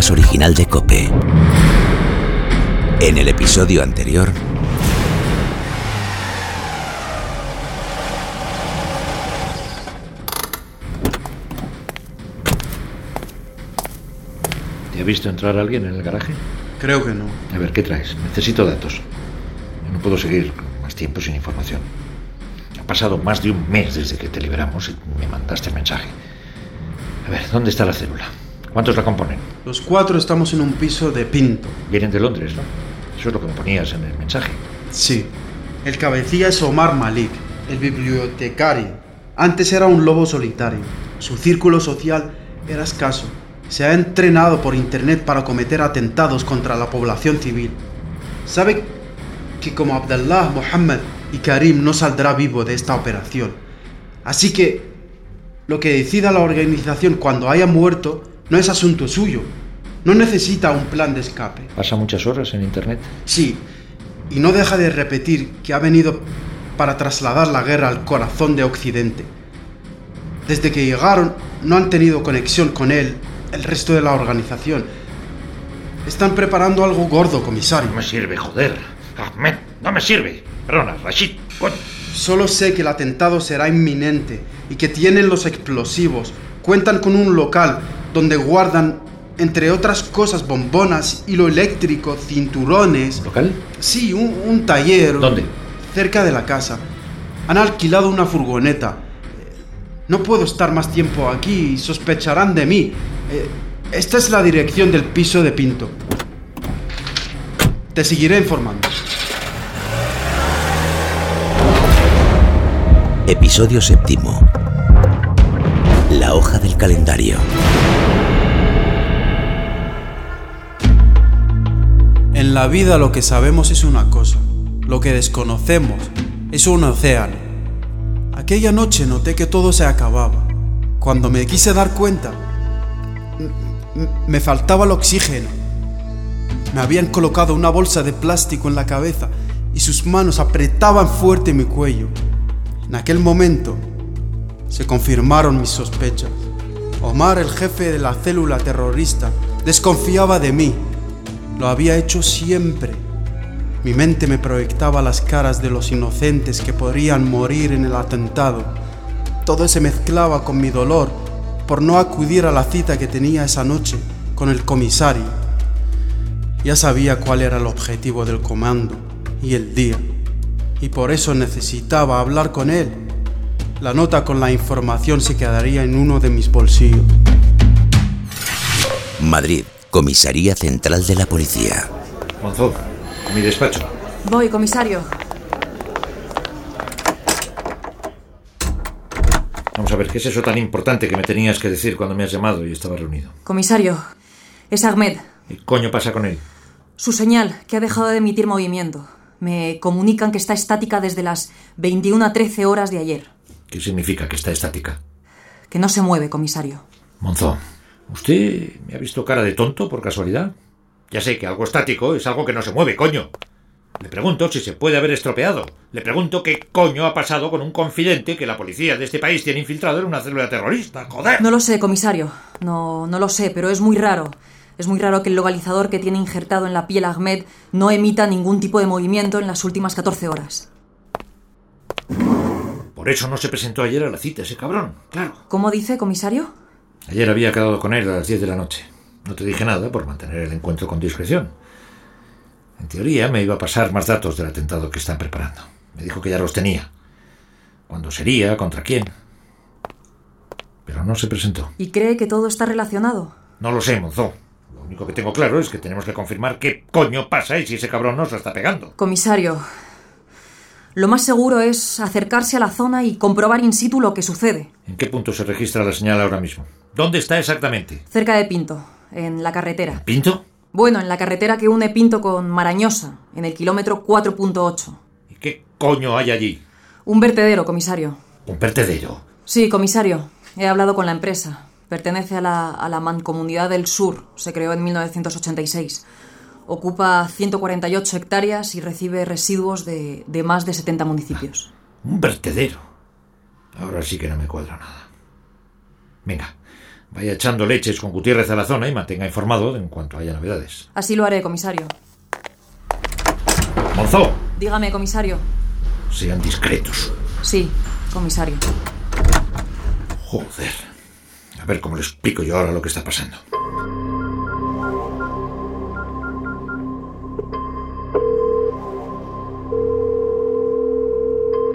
podcast original de Cope. En el episodio anterior... ¿Te ha visto entrar alguien en el garaje? Creo que no. A ver, ¿qué traes? Necesito datos. No puedo seguir más tiempo sin información. Ha pasado más de un mes desde que te liberamos y me mandaste el mensaje. A ver, ¿dónde está la célula? ¿Cuántos la componen? Los cuatro estamos en un piso de Pinto. Vienen de Londres, ¿no? Eso es lo que me ponías en el mensaje. Sí. El cabecilla es Omar Malik, el bibliotecario. Antes era un lobo solitario. Su círculo social era escaso. Se ha entrenado por internet para cometer atentados contra la población civil. Sabe que como Abdallah, Mohammed y Karim no saldrá vivo de esta operación. Así que lo que decida la organización cuando haya muerto no es asunto suyo. No necesita un plan de escape. ¿Pasa muchas horas en internet? Sí, y no deja de repetir que ha venido para trasladar la guerra al corazón de Occidente. Desde que llegaron no han tenido conexión con él el resto de la organización. Están preparando algo gordo, comisario. No me sirve, joder. Ahmed, no me sirve. Perdona, Rashid. coño. Solo sé que el atentado será inminente y que tienen los explosivos. Cuentan con un local donde guardan, entre otras cosas, bombonas, hilo eléctrico, cinturones. ¿Local? Sí, un, un taller. ¿Dónde? Cerca de la casa. Han alquilado una furgoneta. No puedo estar más tiempo aquí y sospecharán de mí. Eh, Esta es la dirección del piso de Pinto. Te seguiré informando. Episodio séptimo. La hoja del calendario. En la vida lo que sabemos es una cosa, lo que desconocemos es un océano. Aquella noche noté que todo se acababa. Cuando me quise dar cuenta, me faltaba el oxígeno. Me habían colocado una bolsa de plástico en la cabeza y sus manos apretaban fuerte mi cuello. En aquel momento se confirmaron mis sospechas. Omar, el jefe de la célula terrorista, desconfiaba de mí. Lo había hecho siempre. Mi mente me proyectaba las caras de los inocentes que podrían morir en el atentado. Todo se mezclaba con mi dolor por no acudir a la cita que tenía esa noche con el comisario. Ya sabía cuál era el objetivo del comando y el día, y por eso necesitaba hablar con él. La nota con la información se quedaría en uno de mis bolsillos. Madrid, Comisaría Central de la Policía. Monzón, a mi despacho. Voy, comisario. Vamos a ver, ¿qué es eso tan importante que me tenías que decir cuando me has llamado y estaba reunido? Comisario, es Ahmed. ¿Qué coño pasa con él? Su señal, que ha dejado de emitir movimiento. Me comunican que está estática desde las 21 a 13 horas de ayer. ¿Qué significa que está estática? Que no se mueve, comisario. Monzón, ¿usted me ha visto cara de tonto por casualidad? Ya sé que algo estático es algo que no se mueve, coño. Le pregunto si se puede haber estropeado. Le pregunto qué coño ha pasado con un confidente que la policía de este país tiene infiltrado en una célula terrorista. ¡Joder! No lo sé, comisario. No, no lo sé, pero es muy raro. Es muy raro que el localizador que tiene injertado en la piel Ahmed no emita ningún tipo de movimiento en las últimas 14 horas. Por eso no se presentó ayer a la cita ese cabrón, claro. ¿Cómo dice, comisario? Ayer había quedado con él a las 10 de la noche. No te dije nada por mantener el encuentro con discreción. En teoría me iba a pasar más datos del atentado que están preparando. Me dijo que ya los tenía. ¿Cuándo sería? ¿Contra quién? Pero no se presentó. ¿Y cree que todo está relacionado? No lo sé, Monzó. Lo único que tengo claro es que tenemos que confirmar qué coño pasa y si ese cabrón nos la está pegando. Comisario, lo más seguro es acercarse a la zona y comprobar in situ lo que sucede. ¿En qué punto se registra la señal ahora mismo? ¿Dónde está exactamente? Cerca de Pinto, en la carretera. ¿Pinto? Bueno, en la carretera que une Pinto con Marañosa, en el kilómetro 4.8. ¿Y qué coño hay allí? Un vertedero, comisario. Un vertedero. Sí, comisario. He hablado con la empresa. Pertenece a la, a la Mancomunidad del Sur. Se creó en 1986. Ocupa 148 hectáreas y recibe residuos de, de más de 70 municipios. Un vertedero. Ahora sí que no me cuadra nada. Venga, vaya echando leches con Gutiérrez a la zona y mantenga informado en cuanto haya novedades. Así lo haré, comisario. Monzó, Dígame, comisario. sean discretos. Sí, comisario. Joder. A ver cómo le explico yo ahora lo que está pasando.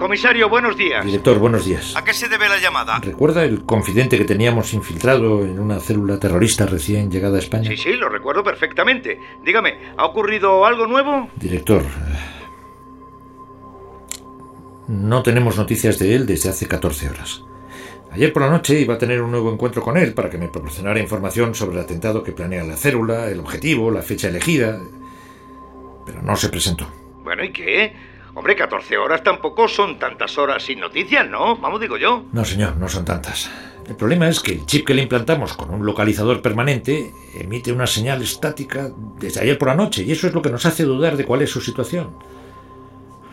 Comisario, buenos días. Director, buenos días. ¿A qué se debe la llamada? ¿Recuerda el confidente que teníamos infiltrado en una célula terrorista recién llegada a España? Sí, sí, lo recuerdo perfectamente. Dígame, ¿ha ocurrido algo nuevo? Director, no tenemos noticias de él desde hace 14 horas. Ayer por la noche iba a tener un nuevo encuentro con él para que me proporcionara información sobre el atentado que planea la célula, el objetivo, la fecha elegida. Pero no se presentó. Bueno, ¿y qué? Hombre, 14 horas tampoco son tantas horas sin noticias, ¿no? Vamos, digo yo. No, señor, no son tantas. El problema es que el chip que le implantamos con un localizador permanente emite una señal estática desde ayer por la noche y eso es lo que nos hace dudar de cuál es su situación.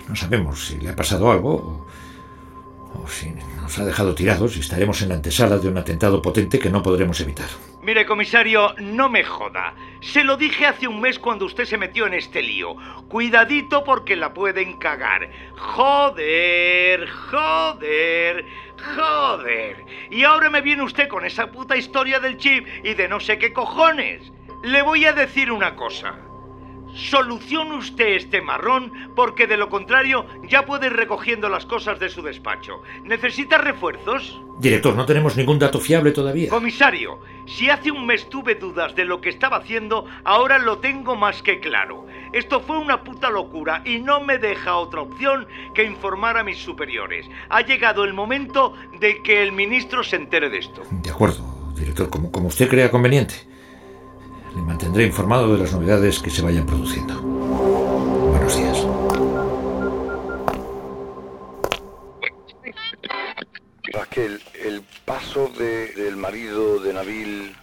No sabemos si le ha pasado algo o, o si nos ha dejado tirados y estaremos en la antesala de un atentado potente que no podremos evitar. Mire, comisario, no me joda. Se lo dije hace un mes cuando usted se metió en este lío. Cuidadito porque la pueden cagar. Joder, joder, joder. Y ahora me viene usted con esa puta historia del chip y de no sé qué cojones. Le voy a decir una cosa. Solucione usted este marrón porque de lo contrario ya puede ir recogiendo las cosas de su despacho. ¿Necesita refuerzos? Director, no tenemos ningún dato fiable todavía. Comisario, si hace un mes tuve dudas de lo que estaba haciendo, ahora lo tengo más que claro. Esto fue una puta locura y no me deja otra opción que informar a mis superiores. Ha llegado el momento de que el ministro se entere de esto. De acuerdo, director, como, como usted crea conveniente. Le mantendré informado de las novedades que se vayan produciendo. Buenos días. Raquel, el paso de- del marido de Nabil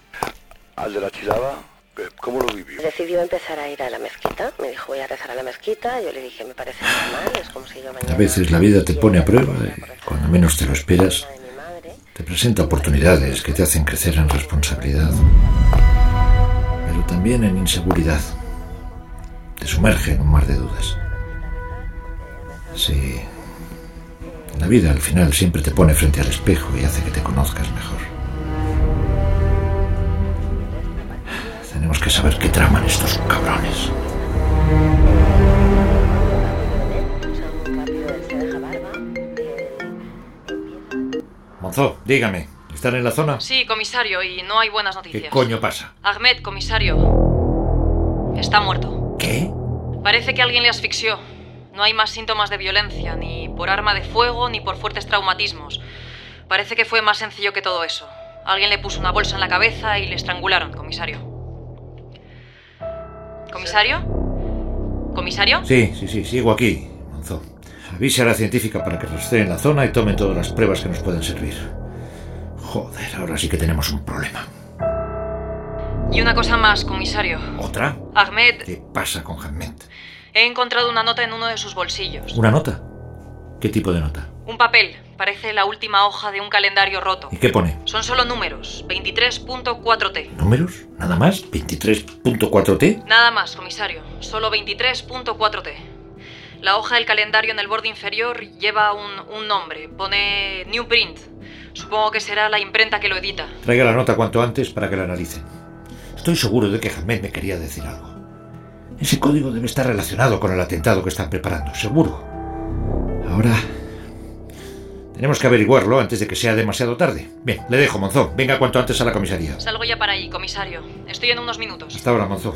al de la chilaba, eh, ¿cómo lo vivió? Decidió empezar a ir a la mezquita. Me dijo, voy a rezar a la mezquita. Yo le dije, me parece normal. Es como si yo mañana... A veces la vida te pone a prueba y cuando menos te lo esperas, te presenta oportunidades que te hacen crecer en responsabilidad, también en inseguridad. Te sumerge en un mar de dudas. Sí. La vida al final siempre te pone frente al espejo y hace que te conozcas mejor. Tenemos que saber qué traman estos cabrones. Monzó, dígame, ¿están en la zona? Sí, comisario, y no hay buenas ¿Qué noticias. coño pasa? Ahmed, comisario. Está muerto. ¿Qué? Parece que alguien le asfixió. No hay más síntomas de violencia, ni por arma de fuego, ni por fuertes traumatismos. Parece que fue más sencillo que todo eso. Alguien le puso una bolsa en la cabeza y le estrangularon, comisario. ¿Comisario? ¿Comisario? Sí, sí, sí, sigo aquí, Monzó. Avise a la científica para que rastreen la zona y tomen todas las pruebas que nos puedan servir. Joder, ahora sí que tenemos un problema. Y una cosa más, comisario. ¿Otra? Ahmed, ¿Qué pasa con Hamed? he encontrado una nota en uno de sus bolsillos. ¿Una nota? ¿Qué tipo de nota? Un papel. Parece la última hoja de un calendario roto. ¿Y qué pone? Son solo números. 23.4T. ¿Números? ¿Nada más? ¿23.4T? Nada más, comisario. Solo 23.4T. La hoja del calendario en el borde inferior lleva un, un nombre. Pone New Print. Supongo que será la imprenta que lo edita. Traiga la nota cuanto antes para que la analicen. Estoy seguro de que Hamed me quería decir algo. Ese código debe estar relacionado con el atentado que están preparando, seguro. Ahora... Tenemos que averiguarlo antes de que sea demasiado tarde. Bien, le dejo, Monzón. Venga cuanto antes a la comisaría. Salgo ya para ahí, comisario. Estoy en unos minutos. Hasta ahora, Monzón.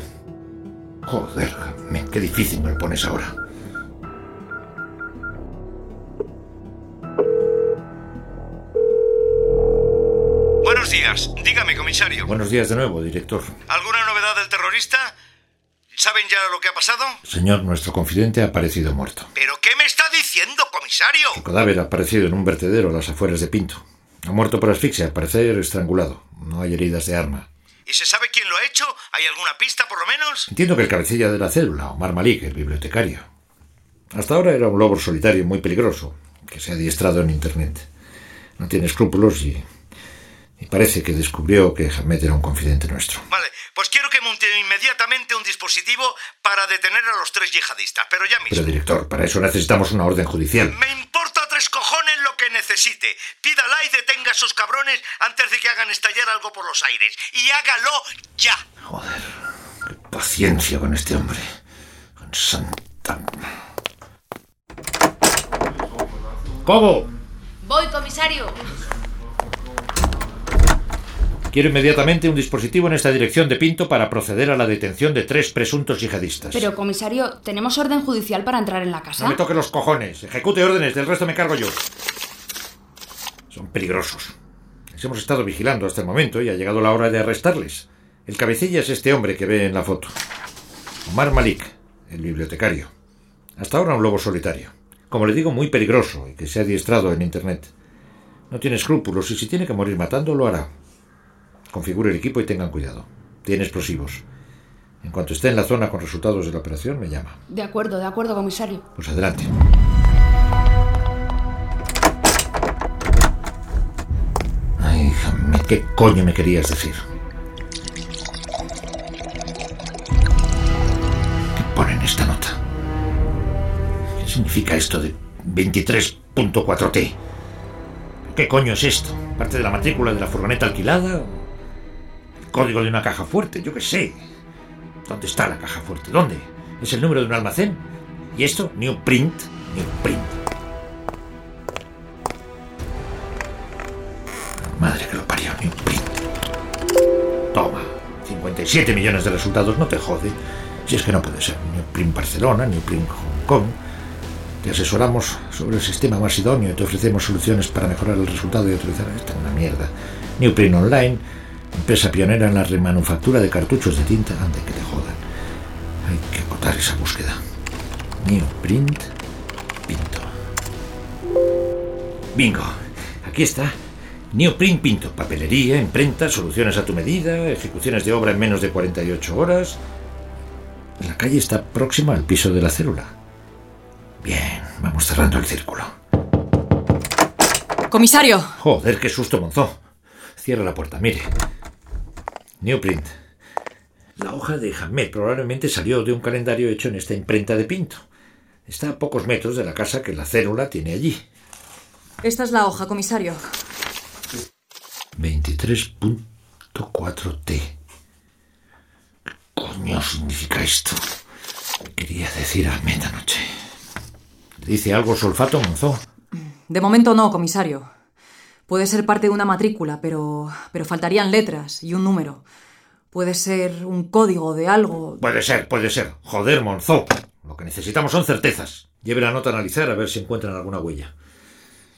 Joder, Hamed, qué difícil me lo pones ahora. Dígame, comisario. Buenos días de nuevo, director. ¿Alguna novedad del terrorista? ¿Saben ya lo que ha pasado? Señor, nuestro confidente ha aparecido muerto. ¿Pero qué me está diciendo, comisario? Su cadáver ha aparecido en un vertedero a las afueras de Pinto. Ha muerto por asfixia, al parecer estrangulado. No hay heridas de arma. ¿Y se sabe quién lo ha hecho? ¿Hay alguna pista, por lo menos? Entiendo que el cabecilla de la célula, Omar Malik, el bibliotecario. Hasta ahora era un lobo solitario muy peligroso, que se ha adiestrado en Internet. No tiene escrúpulos Y parece que descubrió que Ahmed era un confidente nuestro. Vale, pues quiero que monte inmediatamente un dispositivo para detener a los tres yihadistas, pero ya mismo. Pero, director, para eso necesitamos una orden judicial. Me importa tres cojones lo que necesite. Pídala y detenga a esos cabrones antes de que hagan estallar algo por los aires. Y hágalo ya. Joder, qué paciencia con este hombre. Con santa... ¡Cobo! Voy, comisario. Quiero inmediatamente un dispositivo en esta dirección de Pinto para proceder a la detención de tres presuntos yihadistas. Pero, comisario, ¿tenemos orden judicial para entrar en la casa? No me toque los cojones. Ejecute órdenes, del resto me cargo yo. Son peligrosos. Les hemos estado vigilando hasta el momento y ha llegado la hora de arrestarles. El cabecilla es este hombre que ve en la foto. Omar Malik, el bibliotecario. Hasta ahora un lobo solitario. Como le digo, muy peligroso y que se ha adiestrado en Internet. No tiene escrúpulos y si tiene que morir matando, lo hará. Configure el equipo y tengan cuidado. Tiene explosivos. En cuanto esté en la zona con resultados de la operación, me llama. De acuerdo, de acuerdo, comisario. Pues adelante. Ay, Jamé, ¿qué coño me querías decir? ¿Qué pone en esta nota? ¿Qué significa esto de 23.4T? ¿Qué coño es esto? ¿Parte de la matrícula de la furgoneta alquilada? ¿El código de una caja fuerte? Yo qué sé. ¿Dónde está la caja fuerte? ¿Dónde? ¿Es el número de un almacén? ¿Y esto? New print. New print. Madre que lo parió, New print. Toma. 57 millones de resultados, no te jode. Si es que no puede ser. New print Barcelona, New print Hong Kong. Te asesoramos sobre el sistema más idóneo y te ofrecemos soluciones para mejorar el resultado y utilizar esta es una mierda. New print Online, empresa pionera en la remanufactura de cartuchos de tinta. Ande que te jodan. Hay que acotar esa búsqueda. New Print Pinto. Bingo. Aquí está. New Print Pinto. Papelería, imprenta, soluciones a tu medida, ejecuciones de obra en menos de 48 horas. La calle está próxima al piso de la célula. Bien, vamos cerrando el círculo. Comisario. Joder, qué susto, Monzó. Cierra la puerta, mire. New Print. La hoja de Hamed probablemente salió de un calendario hecho en esta imprenta de Pinto. Está a pocos metros de la casa que la célula tiene allí. Esta es la hoja, comisario. 23.4T. ¿Qué coño significa esto? Quería decir Ahmed anoche. ¿Le dice algo su olfato, Monzó? De momento no, comisario. Puede ser parte de una matrícula, pero, pero faltarían letras y un número. Puede ser un código de algo. Puede ser, puede ser. Joder, Monzó. Lo que necesitamos son certezas. Lleve la nota a analizar a ver si encuentran alguna huella.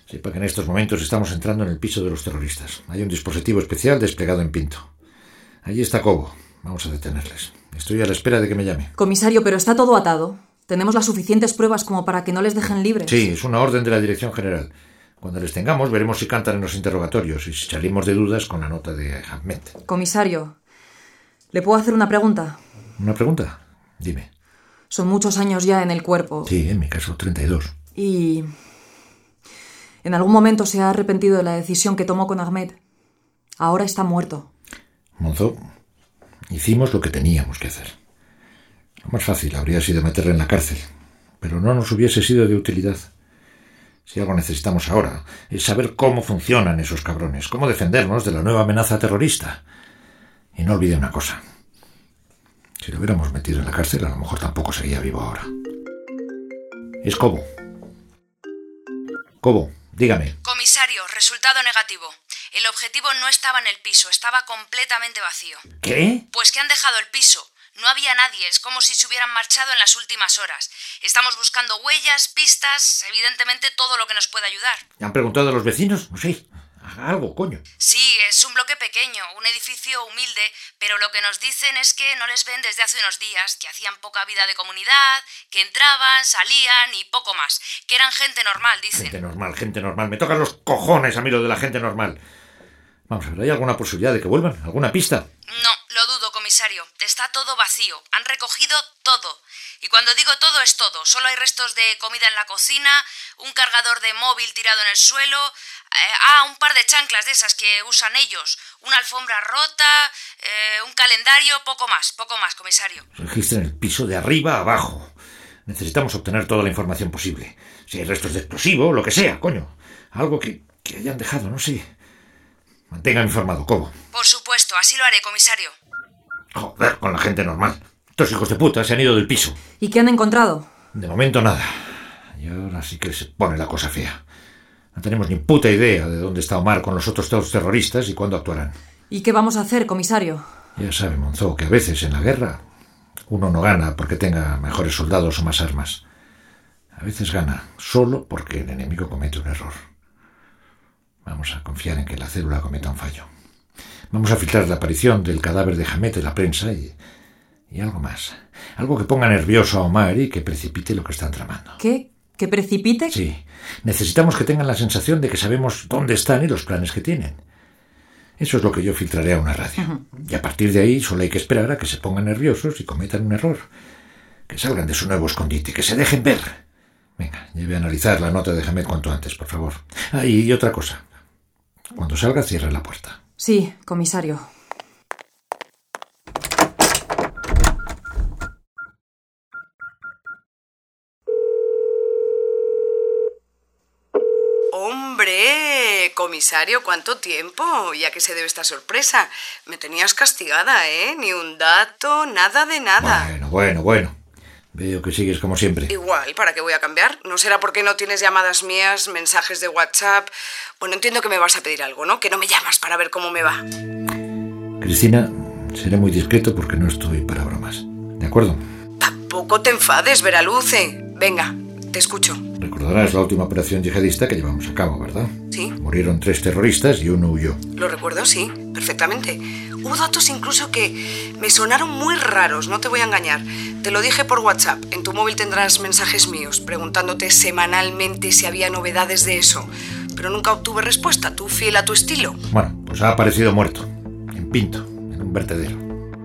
Sepa que en estos momentos estamos entrando en el piso de los terroristas. Hay un dispositivo especial desplegado en Pinto. Allí está Cobo. Vamos a detenerles. Estoy a la espera de que me llame. Comisario, pero está todo atado. Tenemos las suficientes pruebas como para que no les dejen libres. Sí, es una orden de la Dirección General. Cuando les tengamos, veremos si cantan en los interrogatorios y si salimos de dudas con la nota de Ahmed. Comisario, ¿le puedo hacer una pregunta? ¿Una pregunta? Dime. Son muchos años ya en el cuerpo. Sí, en mi caso, 32. Y... ¿En algún momento se ha arrepentido de la decisión que tomó con Ahmed? Ahora está muerto. Monzo, hicimos lo que teníamos que hacer. Lo más fácil habría sido meterle en la cárcel, pero no nos hubiese sido de utilidad. Si algo necesitamos ahora es saber cómo funcionan esos cabrones, cómo defendernos de la nueva amenaza terrorista. Y no olvide una cosa. Si lo hubiéramos metido en la cárcel, a lo mejor tampoco seguía vivo ahora. Es Cobo. Cobo, dígame. Comisario, resultado negativo. El objetivo no estaba en el piso, estaba completamente vacío. ¿Qué? Pues que han dejado el piso. No había nadie, es como si se hubieran marchado en las últimas horas. Estamos buscando huellas, pistas, evidentemente todo lo que nos pueda ayudar. ¿Han preguntado a los vecinos? Haga algo, coño. Sí, es un bloque pequeño, un edificio humilde, pero lo que nos dicen es que no les ven desde hace unos días, que hacían poca vida de comunidad, que entraban, salían y poco más, que eran gente normal, dicen. Gente normal, gente normal. Me tocan los cojones a mí lo de la gente normal. Vamos a ver, ¿hay alguna posibilidad de que vuelvan? ¿Alguna pista? No, lo. Está todo vacío. Han recogido todo. Y cuando digo todo es todo. Solo hay restos de comida en la cocina, un cargador de móvil tirado en el suelo, eh, ah, un par de chanclas de esas que usan ellos, una alfombra rota, eh, un calendario, poco más, poco más, comisario. Registren el piso de arriba a abajo. Necesitamos obtener toda la información posible. Si hay restos de explosivo, lo que sea, coño. Algo que, que hayan dejado, no sé. Mantengan informado, ¿cómo? Por supuesto, así lo haré, comisario. Joder, con la gente normal. Estos hijos de puta se han ido del piso. ¿Y qué han encontrado? De momento nada. Y ahora sí que se pone la cosa fea. No tenemos ni puta idea de dónde está Omar con los otros dos terroristas y cuándo actuarán. ¿Y qué vamos a hacer, comisario? Ya sabe, Monzó, que a veces en la guerra uno no gana porque tenga mejores soldados o más armas. A veces gana solo porque el enemigo comete un error. Vamos a confiar en que la célula cometa un fallo. Vamos a filtrar la aparición del cadáver de Hamet en la prensa y, y algo más. Algo que ponga nervioso a Omar y que precipite lo que están tramando. ¿Qué? ¿Que precipite? Sí. Necesitamos que tengan la sensación de que sabemos dónde están y los planes que tienen. Eso es lo que yo filtraré a una radio. Y a partir de ahí solo hay que esperar a que se pongan nerviosos y cometan un error. Que salgan de su nuevo escondite, que se dejen ver. Venga, lleve a analizar la nota de Hamed cuanto antes, por favor. Ah, y otra cosa. Cuando salga, cierre la puerta. Sí, comisario. Hombre, comisario, ¿cuánto tiempo? ¿Y a qué se debe esta sorpresa? Me tenías castigada, ¿eh? Ni un dato, nada de nada. Bueno, bueno, bueno. Veo que sigues como siempre. Igual, ¿para qué voy a cambiar? ¿No será porque no tienes llamadas mías, mensajes de WhatsApp? Bueno, entiendo que me vas a pedir algo, ¿no? Que no me llamas para ver cómo me va. Cristina, seré muy discreto porque no estoy para bromas. ¿De acuerdo? Tampoco te enfades, Veraluce. Venga, te escucho. Recordarás la última operación yihadista que llevamos a cabo, ¿verdad? Sí. Murieron tres terroristas y uno huyó. Lo recuerdo, sí, perfectamente. Hubo datos incluso que me sonaron muy raros, no te voy a engañar. Te lo dije por WhatsApp. En tu móvil tendrás mensajes míos preguntándote semanalmente si había novedades de eso. Pero nunca obtuve respuesta, tú fiel a tu estilo. Bueno, pues ha aparecido muerto. En Pinto, en un vertedero.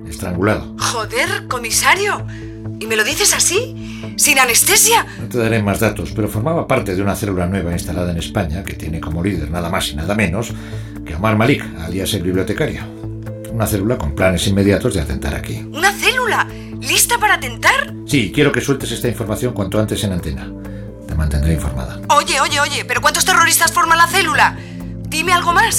Estrangulado. Joder, comisario. ¿Y me lo dices así? ¿Sin anestesia? No te daré más datos, pero formaba parte de una célula nueva instalada en España que tiene como líder nada más y nada menos que Omar Malik, alias el bibliotecario. Una célula con planes inmediatos de atentar aquí. ¿Una célula? ¿Lista para atentar? Sí, quiero que sueltes esta información cuanto antes en antena. Te mantendré informada. Oye, oye, oye, ¿pero cuántos terroristas forman la célula? Dime algo más.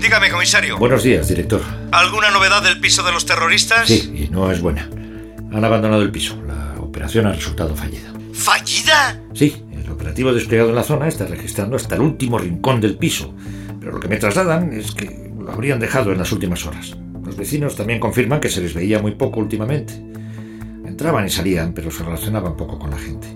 Dígame, comisario. Buenos días, director. ¿Alguna novedad del piso de los terroristas? Sí, y no es buena. Han abandonado el piso. Operación ha resultado fallida. ¿Fallida? Sí, el operativo desplegado en la zona está registrando hasta el último rincón del piso. Pero lo que me trasladan es que lo habrían dejado en las últimas horas. Los vecinos también confirman que se les veía muy poco últimamente. Entraban y salían, pero se relacionaban poco con la gente.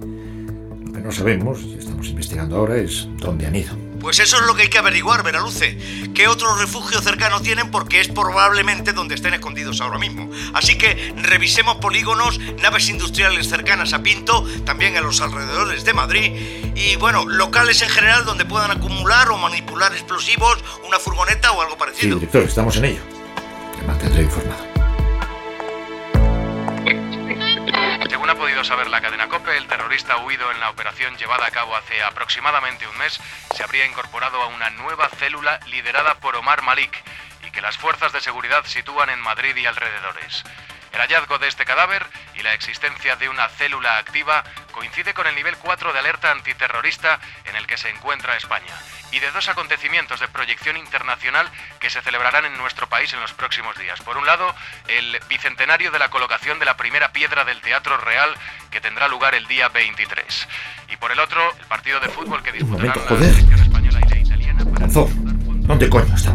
Lo que no sabemos, y estamos investigando ahora, es dónde han ido. Pues eso es lo que hay que averiguar, Veraluce. ¿Qué otro refugio cercano tienen? Porque es probablemente donde estén escondidos ahora mismo. Así que revisemos polígonos, naves industriales cercanas a Pinto, también en los alrededores de Madrid, y bueno, locales en general donde puedan acumular o manipular explosivos, una furgoneta o algo Sí, parecido. director, estamos en ello. Te mantendré informado. Podido saber la cadena COPE, el terrorista huido en la operación llevada a cabo hace aproximadamente un mes se habría incorporado a una nueva célula liderada por Omar Malik y que las fuerzas de seguridad sitúan en Madrid y alrededores. El hallazgo de este cadáver y la existencia de una célula activa coincide con el nivel 4 de alerta antiterrorista en el que se encuentra España y de dos acontecimientos de proyección internacional que se celebrarán en nuestro país en los próximos días. Por un lado, el bicentenario de la colocación de la primera piedra del Teatro Real que tendrá lugar el día 23. Y por el otro, el partido de fútbol que disputarán la española y la italiana para ¿dónde coño está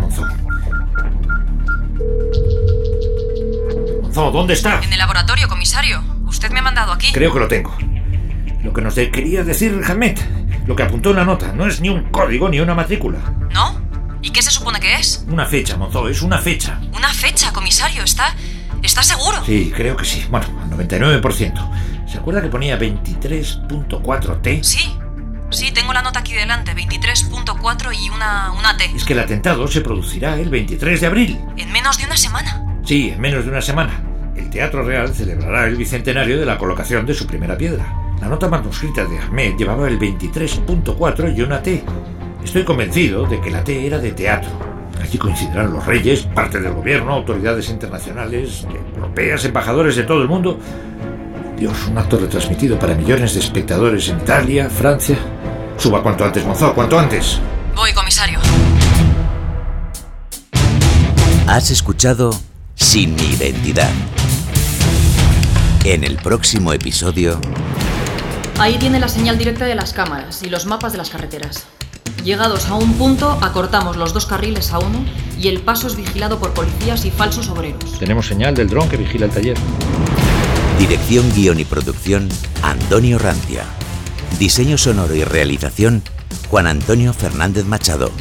¿dónde está? En el laboratorio, comisario. Usted me ha mandado aquí. Creo que lo tengo. Lo que nos de- quería decir Hamet, lo que apuntó en la nota, no es ni un código ni una matrícula. ¿No? ¿Y qué se supone que es? Una fecha, Monzó, es una fecha. Una fecha, comisario. ¿Está. ¿Está seguro? Sí, creo que sí. Bueno, al 99%. ¿Se acuerda que ponía 23.4T? Sí. Sí, tengo la nota aquí delante, 23.4 y una, una T. Es que el atentado se producirá el 23 de abril. En menos de una semana. Sí, en menos de una semana. El Teatro Real celebrará el bicentenario de la colocación de su primera piedra. La nota manuscrita de Ahmed llevaba el 23.4 y una T. Estoy convencido de que la T era de teatro. Allí coincidirán los reyes, parte del gobierno, autoridades internacionales, europeas, embajadores de todo el mundo. Dios, un acto retransmitido para millones de espectadores en Italia, Francia. Suba cuanto antes, Monzó, cuanto antes. Voy, comisario. Has escuchado Sin mi identidad. En el próximo episodio... Ahí tiene la señal directa de las cámaras y los mapas de las carreteras. Llegados a un punto, acortamos los dos carriles a uno y el paso es vigilado por policías y falsos obreros. Tenemos señal del dron que vigila el taller. Dirección, guion y producción, Antonio Rancia. Diseño sonoro y realización, Juan Antonio Fernández Machado.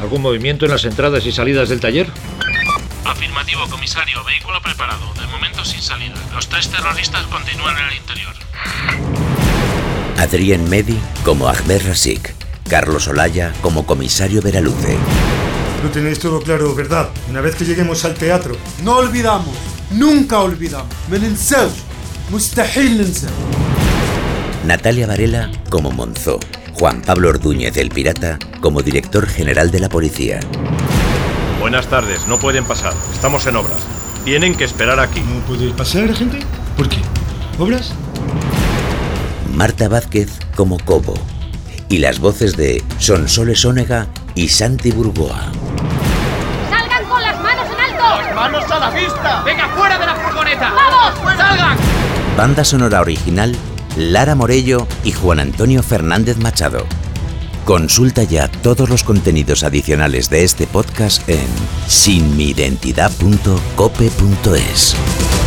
¿Algún movimiento en las entradas y salidas del taller? Afirmativo, comisario. Vehículo preparado. De momento sin salida. Los tres terroristas continúan en el interior. Adrien Medi como Ahmed Rasik. Carlos Olaya como comisario Veraluce. Lo tenéis todo claro, ¿verdad? Una vez que lleguemos al teatro. No olvidamos. Nunca olvidamos. Me Mustahil Natalia Varela como Monzó. Juan Pablo Ordúñez el Pirata como director general de la policía. Buenas tardes, no pueden pasar. Estamos en obras. Tienen que esperar aquí. ¿No puede pasar, gente? ¿Por qué? ¿Obras? Marta Vázquez como Cobo. Y las voces de Sonsoles Ónega y Santi Burgoa. ¡Salgan con las manos en alto! ¡Las manos a la vista! ¡Venga, fuera de la furgoneta! ¡Vamos! ¡Salgan! Banda sonora original, Lara Morello y Juan Antonio Fernández Machado. Consulta ya todos los contenidos adicionales de este podcast en sinmiidentidad.cope.es.